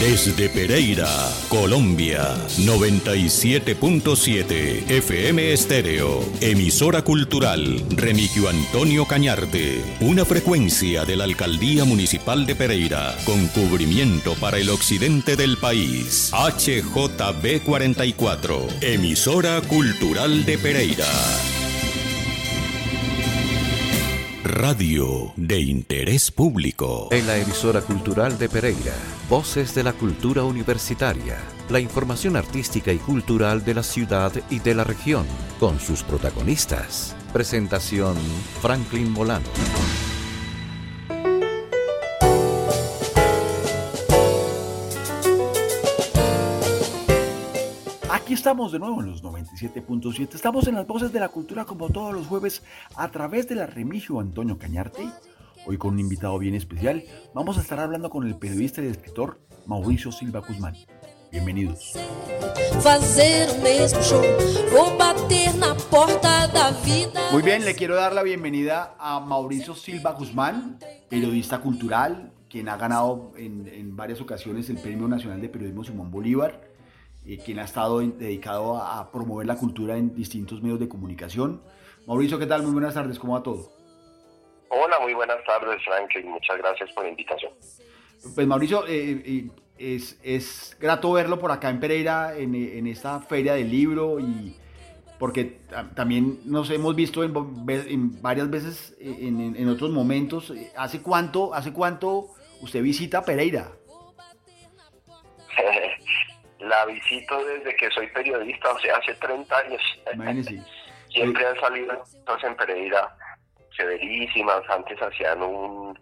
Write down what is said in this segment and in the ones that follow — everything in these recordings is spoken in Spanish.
Desde Pereira, Colombia, 97.7 FM Estéreo, emisora cultural Remigio Antonio Cañarte, una frecuencia de la Alcaldía Municipal de Pereira, con cubrimiento para el occidente del país. HJB 44, emisora cultural de Pereira. Radio de interés público. En la emisora cultural de Pereira, Voces de la Cultura Universitaria, la información artística y cultural de la ciudad y de la región, con sus protagonistas. Presentación Franklin Molano. Estamos de nuevo en los 97.7. Estamos en las voces de la cultura como todos los jueves a través de la Remigio Antonio Cañarte. Hoy con un invitado bien especial. Vamos a estar hablando con el periodista y escritor Mauricio Silva Guzmán. Bienvenidos. Muy bien, le quiero dar la bienvenida a Mauricio Silva Guzmán, periodista cultural, quien ha ganado en, en varias ocasiones el Premio Nacional de Periodismo Simón Bolívar eh, quien ha estado dedicado a, promover la cultura en distintos medios de comunicación. Mauricio, ¿qué tal? Muy buenas tardes, ¿cómo va todo? Hola, muy buenas tardes, Franklin. Muchas gracias por la invitación. Pues Mauricio, eh, eh, es, es, grato verlo por acá en Pereira, en, en esta feria del libro, y porque también nos hemos visto en, en varias veces en, en, otros momentos. ¿Hace cuánto, ¿Hace cuánto usted visita Pereira? la visito desde que soy periodista, o sea, hace 30 años. Siempre han salido cosas en Pereira severísimas. Antes hacían un,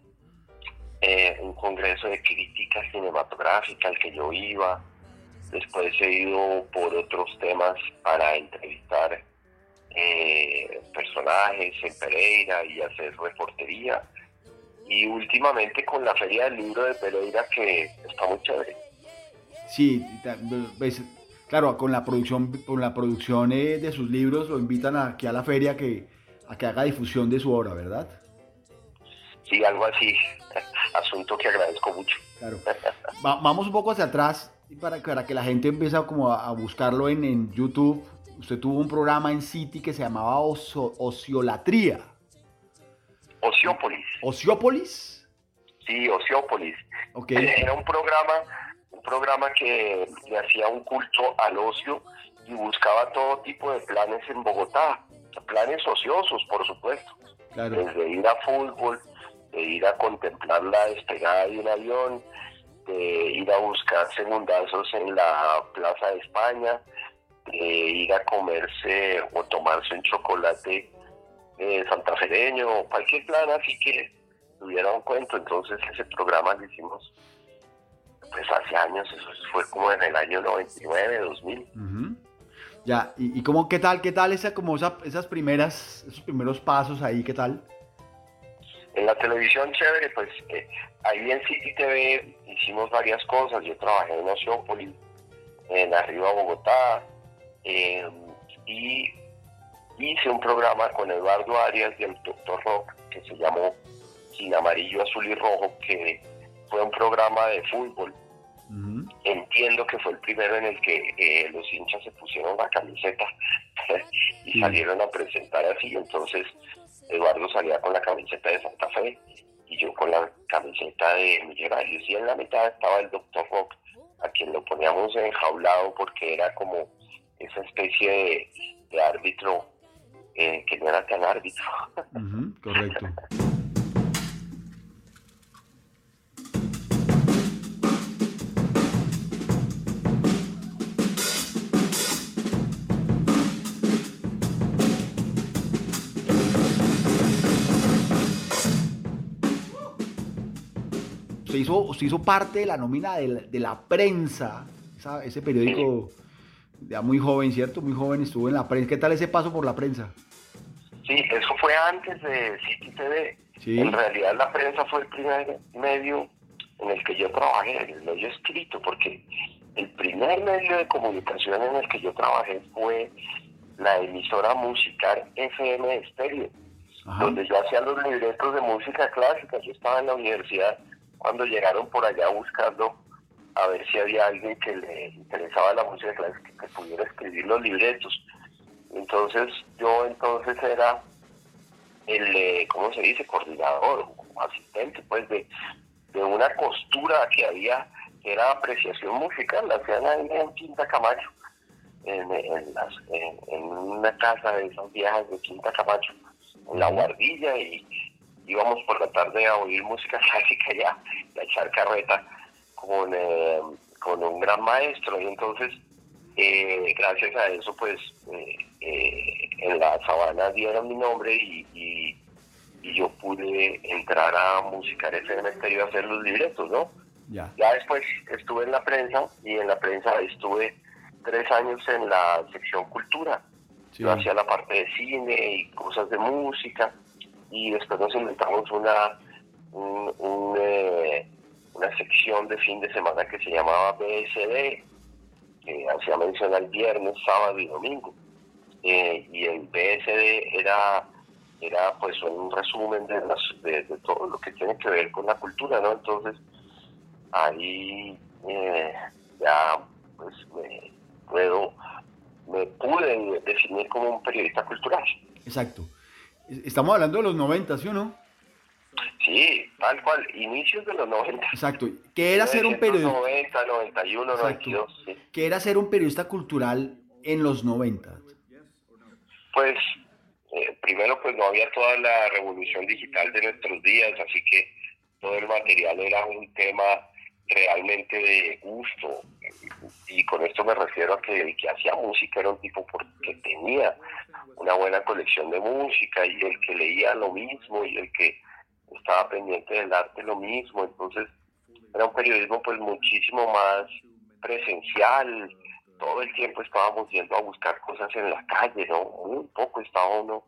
eh, un congreso de crítica cinematográfica al que yo iba. Después he ido por otros temas para entrevistar eh, personajes en Pereira y hacer reportería. Y últimamente con la Feria del Libro de Pereira, que está muy chévere. Sí, pues, claro, con la producción, con la producción eh, de sus libros lo invitan aquí a la feria que, a que haga difusión de su obra, ¿verdad? Sí, algo así. Asunto que agradezco mucho. Claro. vamos un poco hacia atrás para, para que la gente empiece como a, buscarlo en, en, YouTube. Usted tuvo un programa en City que se llamaba Ociolatría. Ociópolis. ¿Ociópolis? Sí, Ociópolis. Okay. Era un programa programa que le hacía un culto al ocio y buscaba todo tipo de planes en Bogotá, planes ociosos, por supuesto. Desde ir a fútbol, de ir a contemplar la despegada de un avión, de ir a buscar segundazos en la Plaza de España, de ir a comerse o tomarse un chocolate eh, santafereño, cualquier plan así que tuviera un cuento. Entonces ese programa lo hicimos pues hace años, eso fue como en el año 99, 2000. Ya, ¿y, y cómo, qué tal, qué tal esa, como esas primeras, esos primeros pasos ahí, qué tal? En la televisión, chévere, pues eh, ahí en City TV hicimos varias cosas. Yo trabajé en Oceópolis, en Arriba Bogotá, em, y hice un programa con Eduardo Arias y el Doctor Rock que se llamó Sin Amarillo, Azul y Rojo, que fue un programa de fútbol. Entiendo que fue el primero en el que eh, los hinchas se pusieron la camiseta y salieron a presentar así. Entonces Eduardo salía con la camiseta de Santa Fe y yo con la camiseta de Millonarios. Y en la mitad estaba el Doctor Rock, a quien lo poníamos enjaulado porque era como esa especie de, árbitro eh, que no era tan árbitro. correcto. usted hizo, usted hizo parte de la nómina de la, de la prensa, ese periódico ya muy joven, ¿cierto? Muy joven, estuvo en la prensa. ¿Qué tal ese paso por la prensa? Sí, eso fue antes de City TV. En realidad la prensa fue el primer medio en el que yo trabajé, el medio escrito, porque el primer medio de comunicación en el que yo trabajé fue la emisora musical FM Estéreo, donde yo hacía los libretos de música clásica. Yo estaba en la universidad cuando llegaron por allá buscando a ver si había alguien que le interesaba la música clásica que pudiera escribir los libretos. Entonces yo entonces era el, eh, ¿cómo se dice? Coordinador o asistente pues de, de una costura que había, que era apreciación musical, la hacían ahí en Quinta Camacho, en, en, una casa de esas viejas de Quinta Camacho, en la guardilla y íbamos por la tarde a oír música clásica ya, a echar carreta con, eh, con un gran maestro y entonces eh, gracias a eso pues eh, en la sabana dieron mi nombre y, y, yo pude entrar a Musicar FM Estéreo a hacer los libretos, ¿no? Ya. ya después estuve en la prensa y en la prensa estuve tres años en la sección cultura. Yo hacía la parte de cine y cosas de música y después nos inventamos una, un, una sección de fin de semana que se llamaba BSD, que hacía mención al viernes, sábado y domingo. Eh, y el BSD era, era pues un resumen de, las, de, todo lo que tiene que ver con la cultura, ¿no? Entonces, ahí eh, ya pues me puedo, me pude definir como un periodista cultural. Exacto. Estamos hablando de los 90, ¿sí o no? Sí, tal cual, inicios de los 90. Exacto. ¿Qué era ser un periodista? 90, 91, 92. Sí. ¿Qué era ser un periodista cultural en los 90? Pues, eh, primero, pues no había toda la revolución digital de nuestros días, así que todo el material era un tema realmente de gusto. Y con esto me refiero a que el que hacía música era un tipo porque tenía una buena colección de música y el que leía lo mismo y el que estaba pendiente del arte lo mismo, entonces era un periodismo pues muchísimo más presencial, todo el tiempo estábamos yendo a buscar cosas en la calle, ¿no? Muy poco estaba uno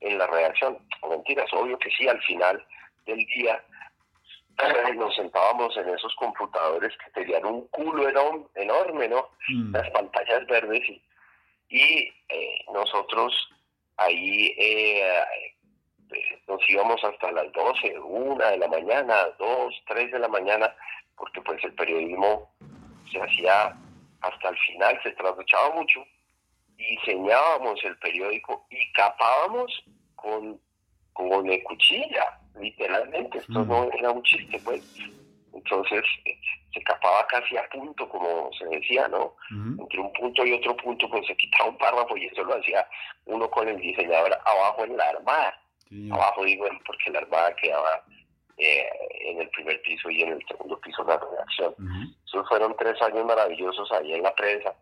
en la redacción. Mentiras, obvio que sí, al final del día nos sentábamos en esos computadores que tenían un culo enorme, ¿no? Mm. Las pantallas verdes y, eh, nosotros ahí eh, nos íbamos hasta las 12, 1 de la mañana, 2, 3 de la mañana, porque pues el periodismo se hacía hasta el final, se trasnochaba mucho, diseñábamos el periódico y capábamos con, con cuchilla, literalmente, esto no mm. era un chiste, pues. Entonces eh, se capaba casi a punto, como se decía, ¿no? Entre un punto y otro punto, pues se quitaba un párrafo y eso lo hacía uno con el diseñador abajo en la armada. Abajo digo porque la armada quedaba eh, en el primer piso y en el segundo piso la redacción. Esos fueron tres años maravillosos ahí en la prensa,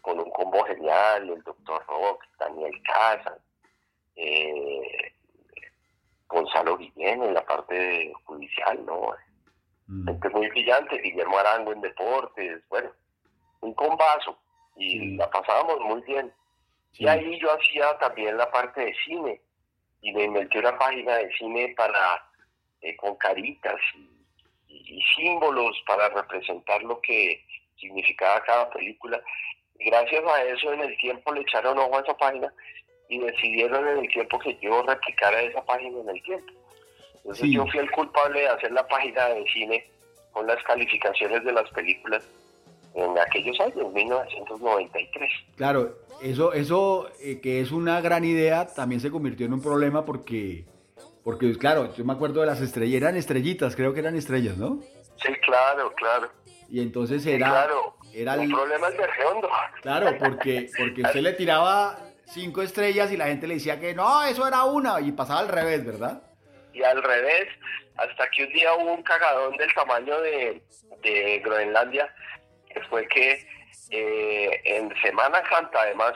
con un combo genial, el doctor Rock, Daniel Casa, eh, Gonzalo Guillén en la parte judicial, ¿no? Gente muy brillante, Guillermo Arango en deportes, bueno, un combazo, y la pasábamos muy bien. Y ahí yo hacía también la parte de cine, y me inventé una página de cine para eh, con caritas y, símbolos para representar lo que significaba cada película. Y gracias a eso en el tiempo le echaron ojo a esa página y decidieron en el tiempo que yo replicara esa página en el tiempo. Entonces yo fui el culpable de hacer la página de cine con las calificaciones de las películas en aquellos años, 1993. Claro, eso, eso eh, que es una gran idea, también se convirtió en un problema porque, porque, claro, yo me acuerdo de las estrellas, eran estrellitas, creo que eran estrellas, ¿no? Sí, claro, claro. Y entonces era... claro, era el problema de redondo. Claro, porque, porque usted le tiraba cinco estrellas y la gente le decía que no, eso era una, y pasaba al revés, ¿verdad? Y al revés, hasta que un día hubo un cagadón del tamaño de, Groenlandia fue que eh, en Semana Santa, además,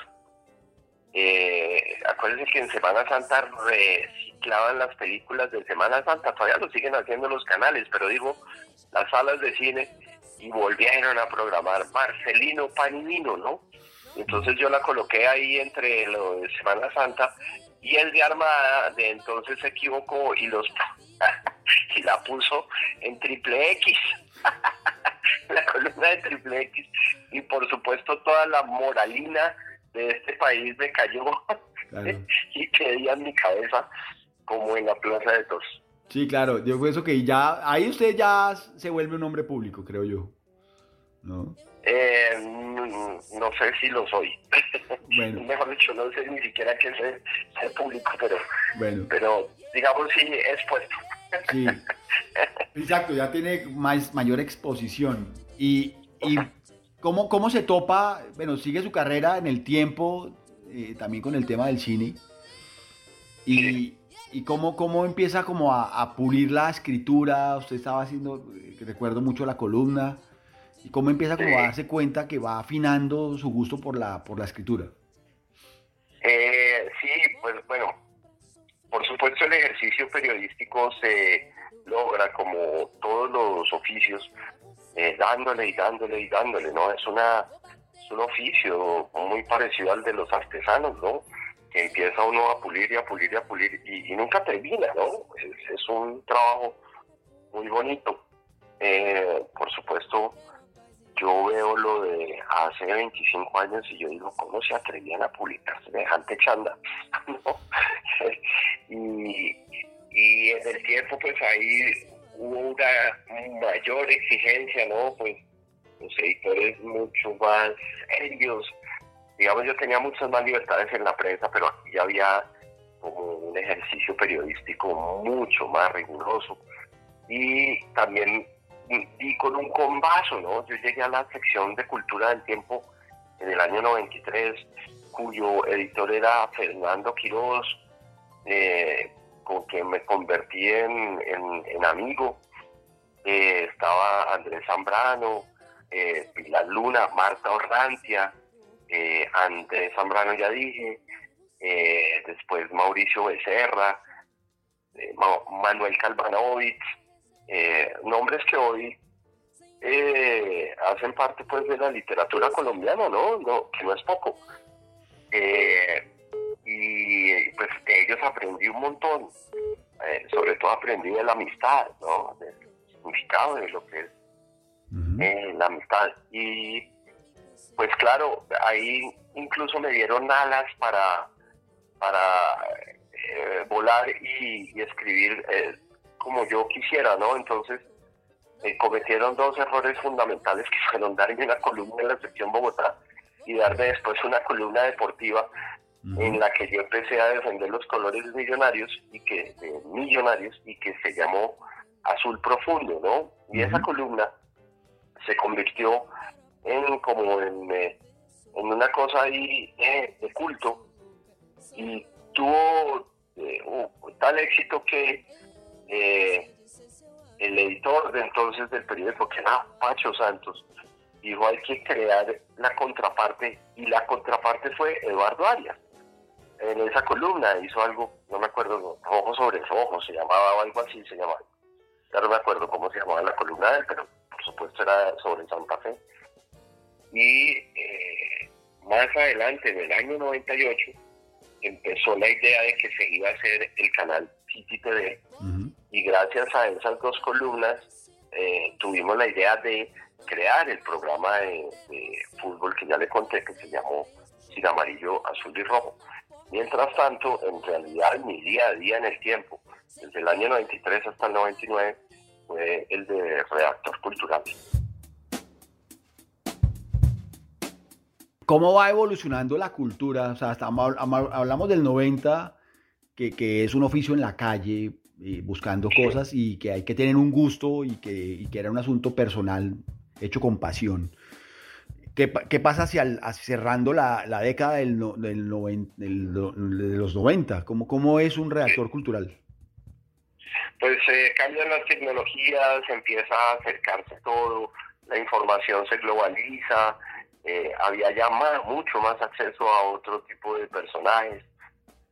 Eh, acuérdense que en Semana Santa reciclaban las películas de Semana Santa, todavía lo siguen haciendo los canales, pero digo, las salas de cine y volvieron a programar Marcelino Paninino, ¿no? Entonces yo la coloqué ahí entre lo de Semana Santa y el de Armada de entonces se equivocó y los y la puso en triple X. la columna de triple X y por supuesto toda la moralina de este país me cayó y quedé en mi cabeza como en la plaza de todos. Sí, claro, yo eso que ya, ahí usted ya se vuelve un hombre público, creo yo. ¿No? Eh, no sé si lo soy. Bueno. Mejor dicho, no sé ni siquiera que ser público, pero, bueno. pero digamos sí es puesto. Sí, exacto, ya tiene más, mayor exposición. Y, y ¿cómo, ¿cómo se topa? Bueno, sigue su carrera en el tiempo, eh, también con el tema del cine. Y, y cómo, cómo empieza como a, a, pulir la escritura. Usted estaba haciendo, eh, recuerdo mucho la columna. ¿Y cómo empieza como a darse cuenta que va afinando su gusto por la, por la escritura? Eh, sí, pues bueno, por supuesto el ejercicio periodístico se logra como todos los oficios, eh, dándole y dándole y dándole, ¿no? Es, una, es un oficio muy parecido al de los artesanos, ¿no? Que empieza uno a pulir y a pulir y a pulir y, nunca termina, ¿no? Es, es, un trabajo muy bonito. Eh, por supuesto, yo veo lo de hace 25 años y yo digo, ¿cómo se atrevían a publicar semejante chanda? y, en el tiempo, pues ahí hubo una mayor exigencia, ¿no? Pues los editores mucho más serios. Digamos, yo tenía muchas más libertades en la prensa, pero aquí había como un ejercicio periodístico mucho más riguroso. Y también y con un combazo, ¿no? Yo llegué a la sección de Cultura del Tiempo en el año 93, cuyo editor era Fernando Quiroz, eh, con quien me convertí en, amigo. Eh, estaba Andrés Zambrano, eh, Pilar Luna, Marta Orrantia, Andrés Zambrano ya dije, después Mauricio Becerra, Manuel Calvanovich, eh, nombres que hoy eh, hacen parte pues de la literatura colombiana, ¿no? no que no es poco. Eh, y pues de ellos aprendí un montón, sobre todo aprendí de la amistad, ¿no? Del significado de lo que es la amistad. Y pues claro, ahí incluso me dieron alas para, para volar y, y escribir como yo quisiera, ¿no? Entonces, eh, cometieron dos errores fundamentales que fueron darme una columna en la sección Bogotá y darme después una columna deportiva en la que yo empecé a defender los colores millonarios y que millonarios y que se llamó Azul Profundo, ¿no? Y esa columna se convirtió en como en, eh, en una cosa ahí eh, de culto y tuvo tal éxito que eh, el editor de entonces del periódico, que era Pacho Santos, dijo hay que crear la contraparte y la contraparte fue Eduardo Arias. En esa columna hizo algo, no me acuerdo, rojo sobre rojo se llamaba o algo así se llamaba. Ya no me acuerdo cómo se llamaba la columna de él, pero por supuesto era sobre Santa Fe. Y eh, más adelante, en el año 98, empezó la idea de que se iba a hacer el canal City TV y gracias a esas dos columnas eh, tuvimos la idea de crear el programa de, fútbol que ya le conté que se llamó Sin Amarillo, Azul y Rojo. Mientras tanto, en realidad mi día a día en el tiempo, desde el año 93 hasta el 99, fue el de redactor cultural. ¿Cómo va evolucionando la cultura? O sea, hablamos del 90, que, que, es un oficio en la calle, eh, buscando cosas y que hay que tener un gusto y que, que era un asunto personal hecho con pasión. ¿Qué, qué pasa hacia, cerrando la, la década del, del, de los 90? ¿Cómo, ¿Cómo es un reactor cultural? Pues eh, cambian las tecnologías, empieza a acercarse todo, la información se globaliza, eh, había ya más, mucho más acceso a otro tipo de personajes,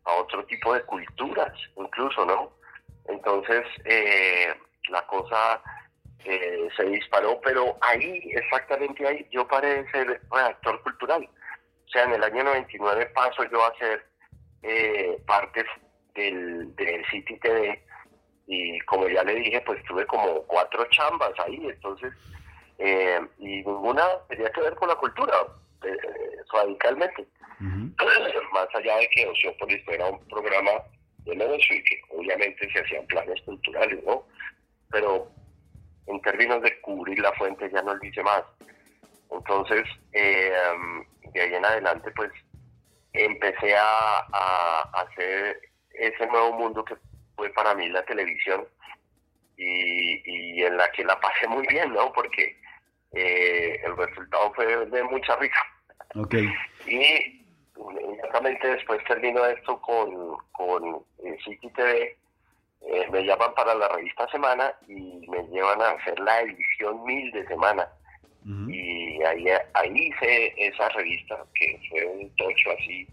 a otro tipo de culturas, incluso, ¿no? Entonces, eh, la cosa eh, se disparó, pero ahí, exactamente ahí, yo paré de ser redactor cultural. O sea, en el año 99 paso yo a ser eh, parte del, del City TV y como ya le dije, pues tuve como cuatro chambas ahí, entonces, eh, y ninguna tenía que ver con la cultura, eh, radicalmente. Más allá de que Oceópolis era un programa de negocio y que obviamente se hacían planes culturales, ¿no? Pero en términos de cubrir la fuente ya no lo hice más. Entonces, eh, de ahí en adelante, pues empecé a, a, hacer ese nuevo mundo que fue para mí la televisión y, y en la que la pasé muy bien, ¿no? Porque eh, el resultado fue de mucha risa. Okay. Y inmediatamente después termino esto con, con City TV, eh, me llaman para la revista Semana y me llevan a hacer la edición 1000 de Semana. Y ahí, ahí hice esa revista, que fue un tocho así,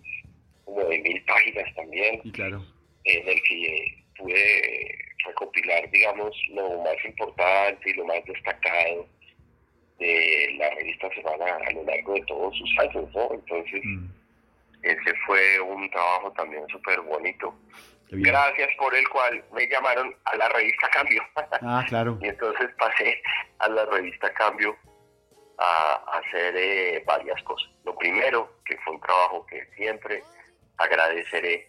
como de mil páginas también, claro. en el que pude recopilar, digamos, lo más importante y lo más destacado de la revista Semana a lo largo de todos sus años, ¿no? Entonces, ese fue un trabajo también súper bonito. Gracias por el cual me llamaron a la revista Cambio. Ah, claro. y entonces pasé a la revista Cambio a, hacer eh, varias cosas. Lo primero, que fue un trabajo que siempre agradeceré,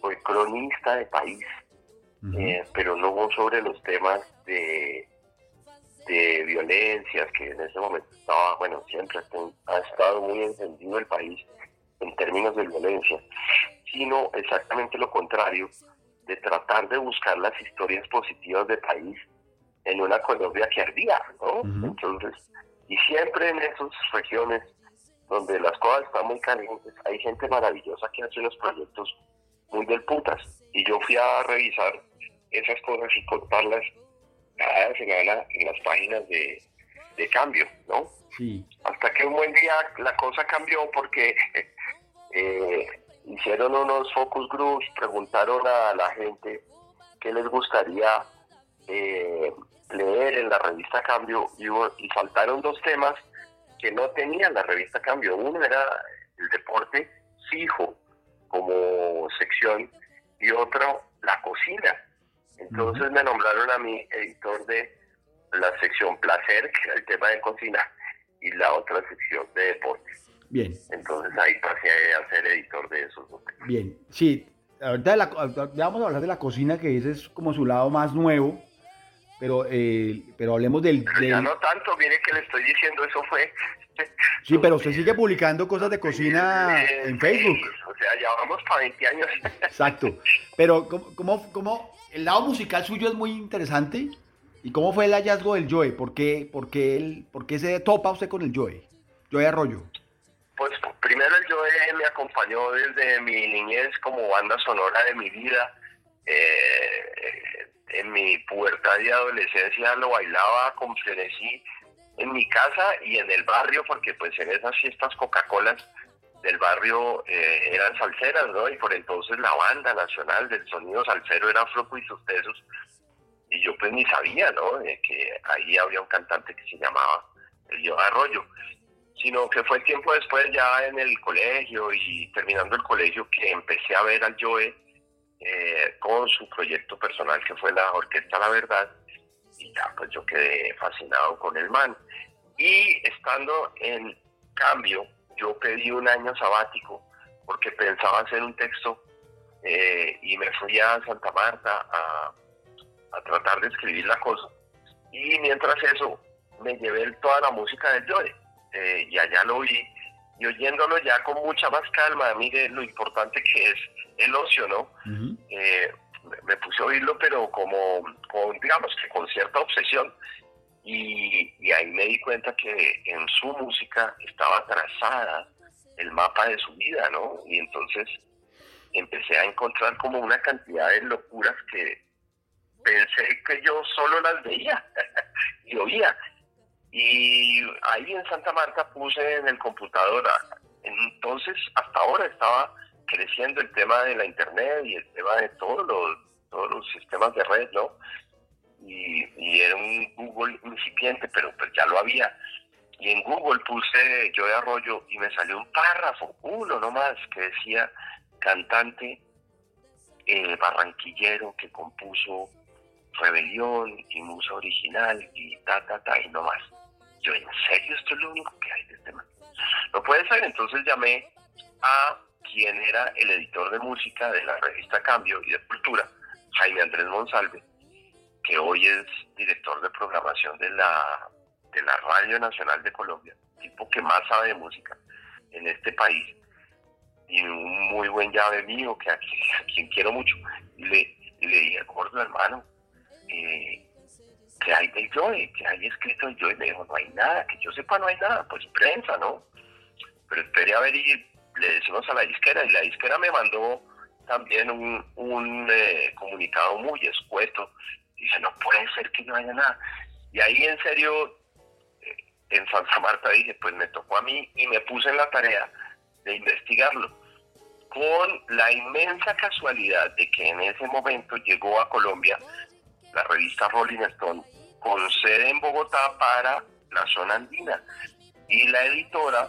fue cronista de país, eh, pero no sobre los temas de, de violencias, que en ese momento estaba, bueno, siempre ha estado muy encendido el país en términos de violencia, sino exactamente lo contrario, de tratar de buscar las historias positivas del país en una Colombia que ardía, ¿no? Entonces, y siempre en esas regiones donde las cosas están muy calientes, hay gente maravillosa que hace unos proyectos muy del putas. Y yo fui a revisar esas cosas y contarlas cada semana en las páginas de, de cambio, ¿no? Sí. Hasta que un buen día la cosa cambió porque eh, hicieron unos focus groups, preguntaron a la gente qué les gustaría eh, leer en la revista Cambio y, y faltaron dos temas que no tenía la revista Cambio. Uno era el deporte fijo como sección y otro la cocina. Entonces me nombraron a mí editor de la sección placer, que era el tema de cocina, y la otra sección de deportes. Bien. Entonces ahí pasé a ser editor de esos. Bien, sí. Ahorita la, vamos a hablar de la cocina, que ese es como su lado más nuevo, pero, eh, pero hablemos del, Ya no tanto, mire que le estoy diciendo, eso fue... Sí, pero usted sigue publicando cosas de cocina en Facebook. o sea, ya vamos para 20 años. Exacto. Pero, ¿cómo, cómo, el lado musical suyo es muy interesante? ¿Y cómo fue el hallazgo del Joe? ¿Por qué, por qué, él, por qué se topa usted con el Joe? Joe Arroyo. Pues primero el me acompañó desde mi niñez como banda sonora de mi vida. Eh, en mi pubertad y adolescencia lo bailaba con frenesí en mi casa y en el barrio, porque pues en esas fiestas Coca-Colas del barrio eh, eran salseras, ¿no? Y por entonces la banda nacional del sonido salsero era Floco y sus tesos. Y yo pues ni sabía, ¿no? De que ahí había un cantante que se llamaba El Yo Arroyo. Sino que fue tiempo después ya en el colegio y terminando el colegio que empecé a ver al Joe eh, con su proyecto personal que fue la Orquesta La Verdad y ya pues yo quedé fascinado con el man. Y estando en cambio, yo pedí un año sabático porque pensaba hacer un texto eh, y me fui a Santa Marta a, a, tratar de escribir la cosa. Y mientras eso, me llevé toda la música del Joe eh, y allá lo vi y oyéndolo ya con mucha más calma, mire lo importante que es el ocio, ¿no? Eh, me puse a oírlo, pero como, con, digamos que con cierta obsesión. Y, y, ahí me di cuenta que en su música estaba trazada el mapa de su vida, ¿no? Y entonces empecé a encontrar como una cantidad de locuras que pensé que yo solo las veía y oía. Y ahí en Santa Marta puse en el computador, entonces hasta ahora estaba creciendo el tema de la internet y el tema de todos los, todos los sistemas de red, ¿no? Y, y era un Google incipiente, pero pues ya lo había. Y en Google puse yo de Arroyo y me salió un párrafo, uno nomás, que decía cantante eh, barranquillero que compuso Rebelión y Musa Original y ta, ta, ta, y no más. Yo, ¿en serio esto es lo único que hay de este man? No puede ser, entonces llamé a quien era el editor de música de la revista Cambio y de Cultura, Jaime Andrés Monsalve, que hoy es director de programación de la, de la Radio Nacional de Colombia, tipo que más sabe de música en este país, y un muy buen llave mío, que a, quien quiero mucho. Y le, le dije, gordo hermano, eh, que hay del Joe, que hay escrito el Joe. Me dijo, no hay nada, que yo sepa no hay nada, pues prensa, ¿no? Pero esperé a ver y le decimos a la disquera, y la disquera me mandó también un, un eh, comunicado muy escueto. Dice, no puede ser que no haya nada. Y ahí en serio, eh, en Santa Marta dije, pues me tocó a mí y me puse en la tarea de investigarlo, con la inmensa casualidad de que en ese momento llegó a Colombia la revista Rolling Stone con sede en Bogotá para la zona andina. Y la editora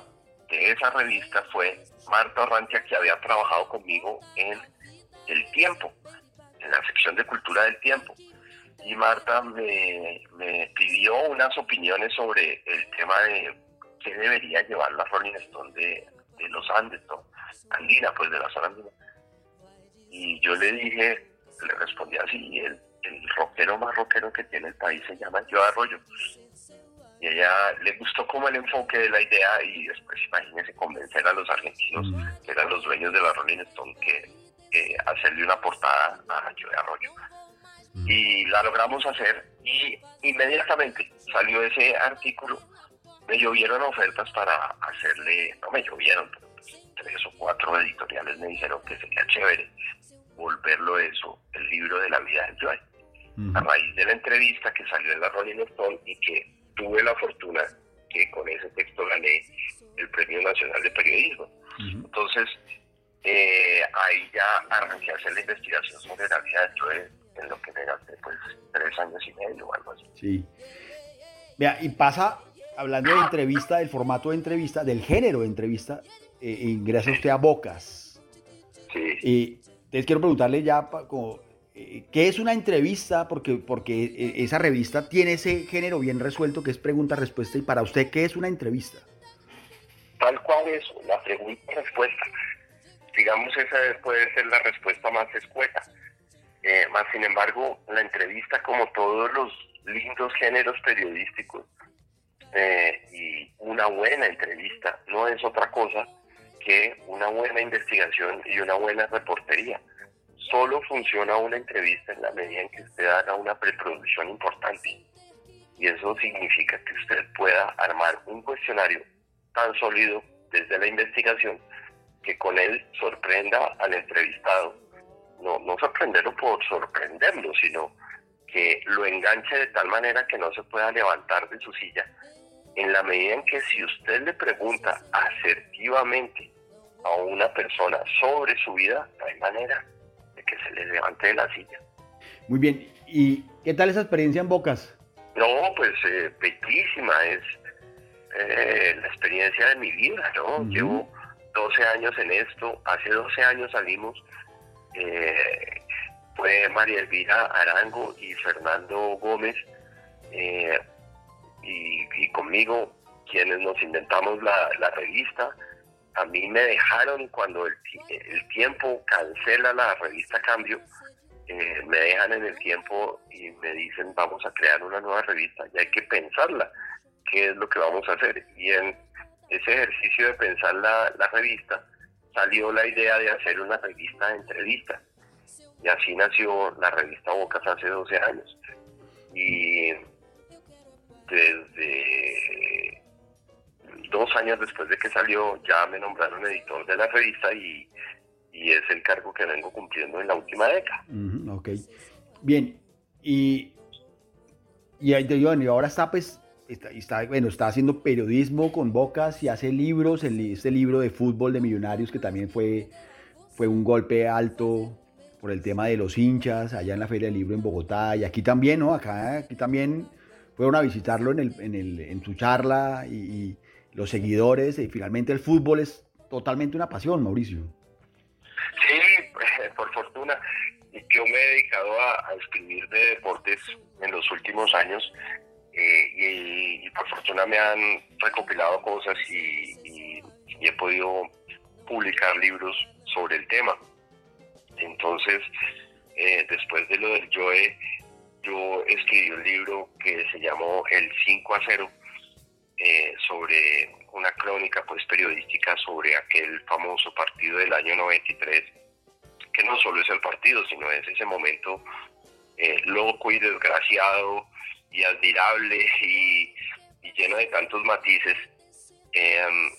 de esa revista fue Marta Rantia, que había trabajado conmigo en El Tiempo, en la sección de Cultura del Tiempo. Y Marta me, pidió unas opiniones sobre el tema de qué debería llevar la Rolling Stone de, de los Andes, andina, pues de la zona andina. Y yo le dije, le respondí así, el, el rockero más rockero que tiene el país se llama Yo Arroyo. Y ella le gustó como el enfoque de la idea y después imagínese convencer a los argentinos, que eran los dueños de la Rolling Stone, que, hacerle una portada a Yo Arroyo. Y la logramos hacer y inmediatamente salió ese artículo me llovieron ofertas para hacerle, no me llovieron, pero pues, tres o cuatro editoriales me dijeron que sería chévere volverlo eso, el libro de la vida de Joy. A raíz de la entrevista que salió en la Rolling Stone y que tuve la fortuna que con ese texto gané el Premio Nacional de Periodismo. Entonces, eh, ahí ya arranqué a hacer la investigación sobre la vida de en lo que me gasté pues tres años y medio o algo así. Sí. Vea, y pasa hablando de entrevista, del formato de entrevista, del género de entrevista, eh, ingresa usted a Bocas. Sí. Y les quiero preguntarle ya como, eh, qué es una entrevista, porque, porque eh, esa revista tiene ese género bien resuelto que es pregunta-respuesta. Y para usted, ¿qué es una entrevista? Tal cual es una pregunta-respuesta. Digamos, esa puede ser la respuesta más escueta. más sin embargo, la entrevista, como todos los lindos géneros periodísticos, eh, y una buena entrevista no es otra cosa que una buena investigación y una buena reportería. Solo funciona una entrevista en la medida en que usted haga una preproducción importante. Y eso significa que usted pueda armar un cuestionario tan sólido desde la investigación que con él sorprenda al entrevistado. No, no sorprenderlo por sorprenderlo, sino que lo enganche de tal manera que no se pueda levantar de su silla en la medida en que si usted le pregunta asertivamente a una persona sobre su vida, no hay manera que se le levante de la silla. Muy bien, ¿y qué tal esa experiencia en Bocas? No, pues eh, es eh, la experiencia de mi vida, ¿no? Llevo 12 años en esto, hace 12 años salimos, eh, fue María Elvira Arango y Fernando Gómez, eh, y, conmigo, quienes nos inventamos la, revista, a mí me dejaron cuando el, tiempo cancela la revista Cambio, eh, me dejan en el tiempo y me dicen vamos a crear una nueva revista y hay que pensarla, qué es lo que vamos a hacer. Y en ese ejercicio de pensar la, revista salió la idea de hacer una revista de entrevistas. Y así nació la revista Bocas hace 12 años. Y desde dos años después de que salió ya me nombraron editor de la revista y, es el cargo que vengo cumpliendo en la última década. ok. Bien, y, y, y ahora está pues está, bueno, está haciendo periodismo con Bocas y hace libros, el, este libro de fútbol de millonarios que también fue, fue un golpe alto por el tema de los hinchas allá en la Feria del Libro en Bogotá y aquí también, ¿no? Acá aquí también fueron a visitarlo en, el, en, el, en su charla y, los seguidores y finalmente el fútbol es totalmente una pasión, Mauricio. Sí, por fortuna. Yo me he dedicado a, escribir de deportes en los últimos años eh, y, por fortuna me han recopilado cosas y, he podido publicar libros sobre el tema. Entonces, eh, después de lo del Joe, yo escribí un libro que se llamó El 5 a 0, eh, sobre una crónica pues periodística sobre aquel famoso partido del año 93, que no solo es el partido, sino es ese momento eh, loco y desgraciado y admirable y, lleno de tantos matices. Em,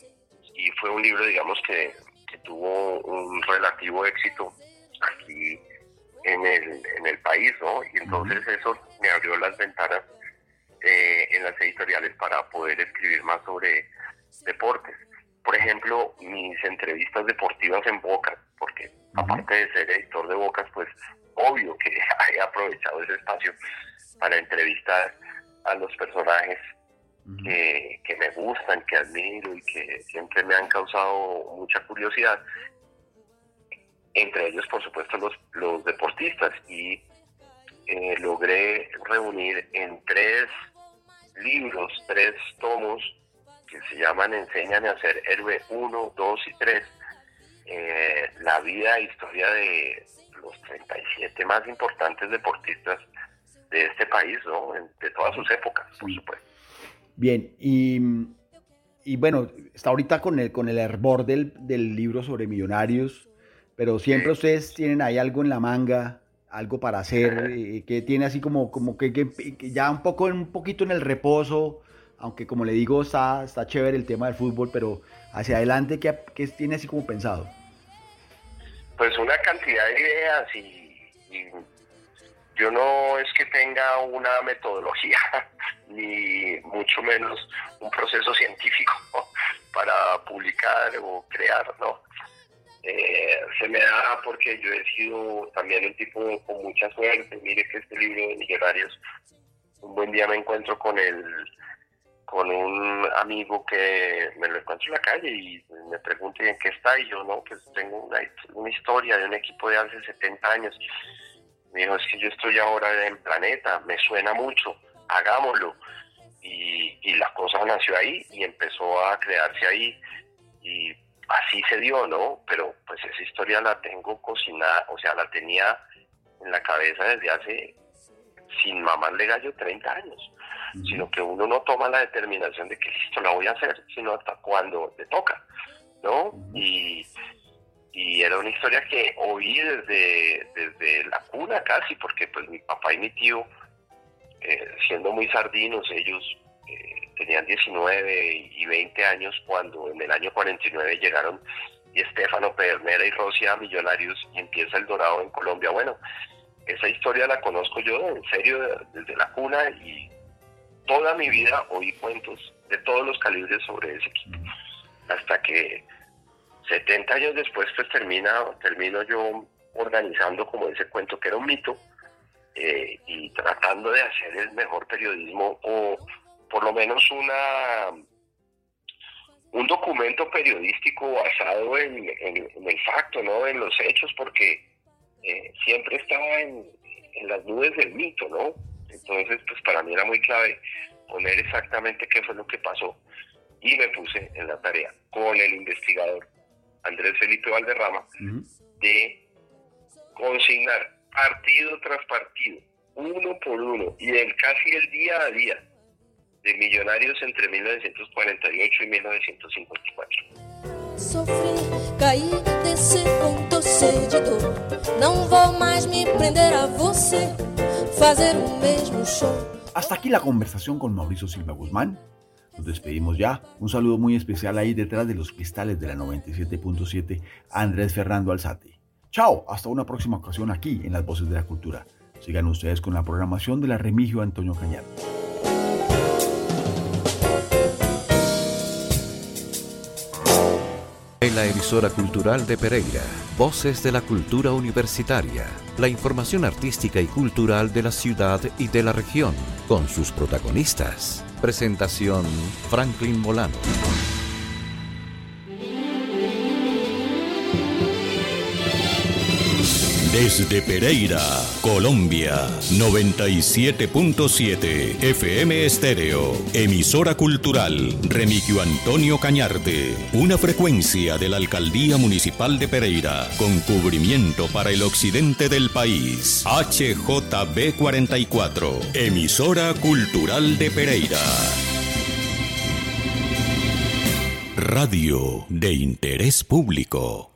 y fue un libro, digamos, que, que tuvo un relativo éxito aquí en el, en el país, ¿no? Y entonces eso me abrió las ventanas eh, en las editoriales para poder escribir más sobre deportes. Por ejemplo, mis entrevistas deportivas en Bocas, porque aparte de ser editor de Bocas, pues obvio que he aprovechado ese espacio para entrevistar a los personajes que, que, me gustan, que admiro y que siempre me han causado mucha curiosidad. Entre ellos por supuesto los, los deportistas. Y eh, logré reunir en tres libros, tres tomos que se llaman Enséñame a ser héroe 1, 2 y 3, eh, la vida e historia de los 37 más importantes deportistas de este país, ¿no? de todas sus épocas, por supuesto. Bien, y, y bueno, está ahorita con el, con el hervor del, del libro sobre millonarios pero siempre ustedes tienen ahí algo en la manga, algo para hacer, eh, que tiene así como, como que, ya un poco un poquito en el reposo, aunque como le digo, está, está chévere el tema del fútbol, pero hacia adelante, ¿qué, qué tiene así como pensado? Pues una cantidad de ideas y, yo no es que tenga una metodología, ni mucho menos un proceso científico para publicar o crear, ¿no? Eh, se me da porque yo he sido también un tipo con mucha suerte. Mire que este libro de Millonarios, un buen día me encuentro con el con un amigo que me lo encuentro en la calle y me pregunta en qué está y yo no, pues tengo una, una historia de un equipo de hace 70 años. Me dijo, es que yo estoy ahora en Planeta, me suena mucho, hagámoslo. Y, y la cosa nació ahí y empezó a crearse ahí. Y así se dio, ¿no? Pero pues esa historia la tengo cocinada, o sea, la tenía en la cabeza desde hace, sin mamarle gallo, 30 años. Sino que uno no toma la determinación de que listo, la voy a hacer, sino hasta cuando le toca, ¿no? y, y era una historia que oí desde, desde la cuna casi, porque pues mi papá y mi tío, eh, siendo muy sardinos, ellos tenían 19 y 20 años cuando en el año 49 llegaron y Estefano Pedernera y Rosia Millonarios y empieza el Dorado en Colombia. Bueno, esa historia la conozco yo en serio desde la cuna y toda mi vida oí cuentos de todos los calibres sobre ese equipo. Hasta que 70 años después pues termina, termino yo organizando como ese cuento que era un mito eh, y tratando de hacer el mejor periodismo o por lo menos una un documento periodístico basado en, el facto, ¿no? En los hechos, porque eh, siempre estaba en, las nubes del mito, ¿no? Entonces, pues para mí era muy clave poner exactamente qué fue lo que pasó. Y me puse en la tarea con el investigador Andrés Felipe Valderrama de consignar partido tras partido, uno por uno, y en casi el día a día, de Millonarios entre 1948 y 1954. Sofri, caí. Não vou mais me prender a você, fazer o mesmo show. Hasta aquí la conversación con Mauricio Silva Guzmán. Nos despedimos ya. Un saludo muy especial ahí detrás de los cristales de la 97.7, Andrés Fernando Alzate. Chao, hasta una próxima ocasión aquí en Las Voces de la Cultura. Sigan ustedes con la programación de la Remigio Antonio Cañar. La emisora cultural de Pereira, Voces de la Cultura Universitaria, la información artística y cultural de la ciudad y de la región, con sus protagonistas. Presentación Franklin Molano. Desde Pereira, Colombia, 97.7 FM Estéreo, emisora cultural Remigio Antonio Cañarte, una frecuencia de la Alcaldía Municipal de Pereira, con cubrimiento para el occidente del país. HJB 44, emisora cultural de Pereira. Radio de interés público.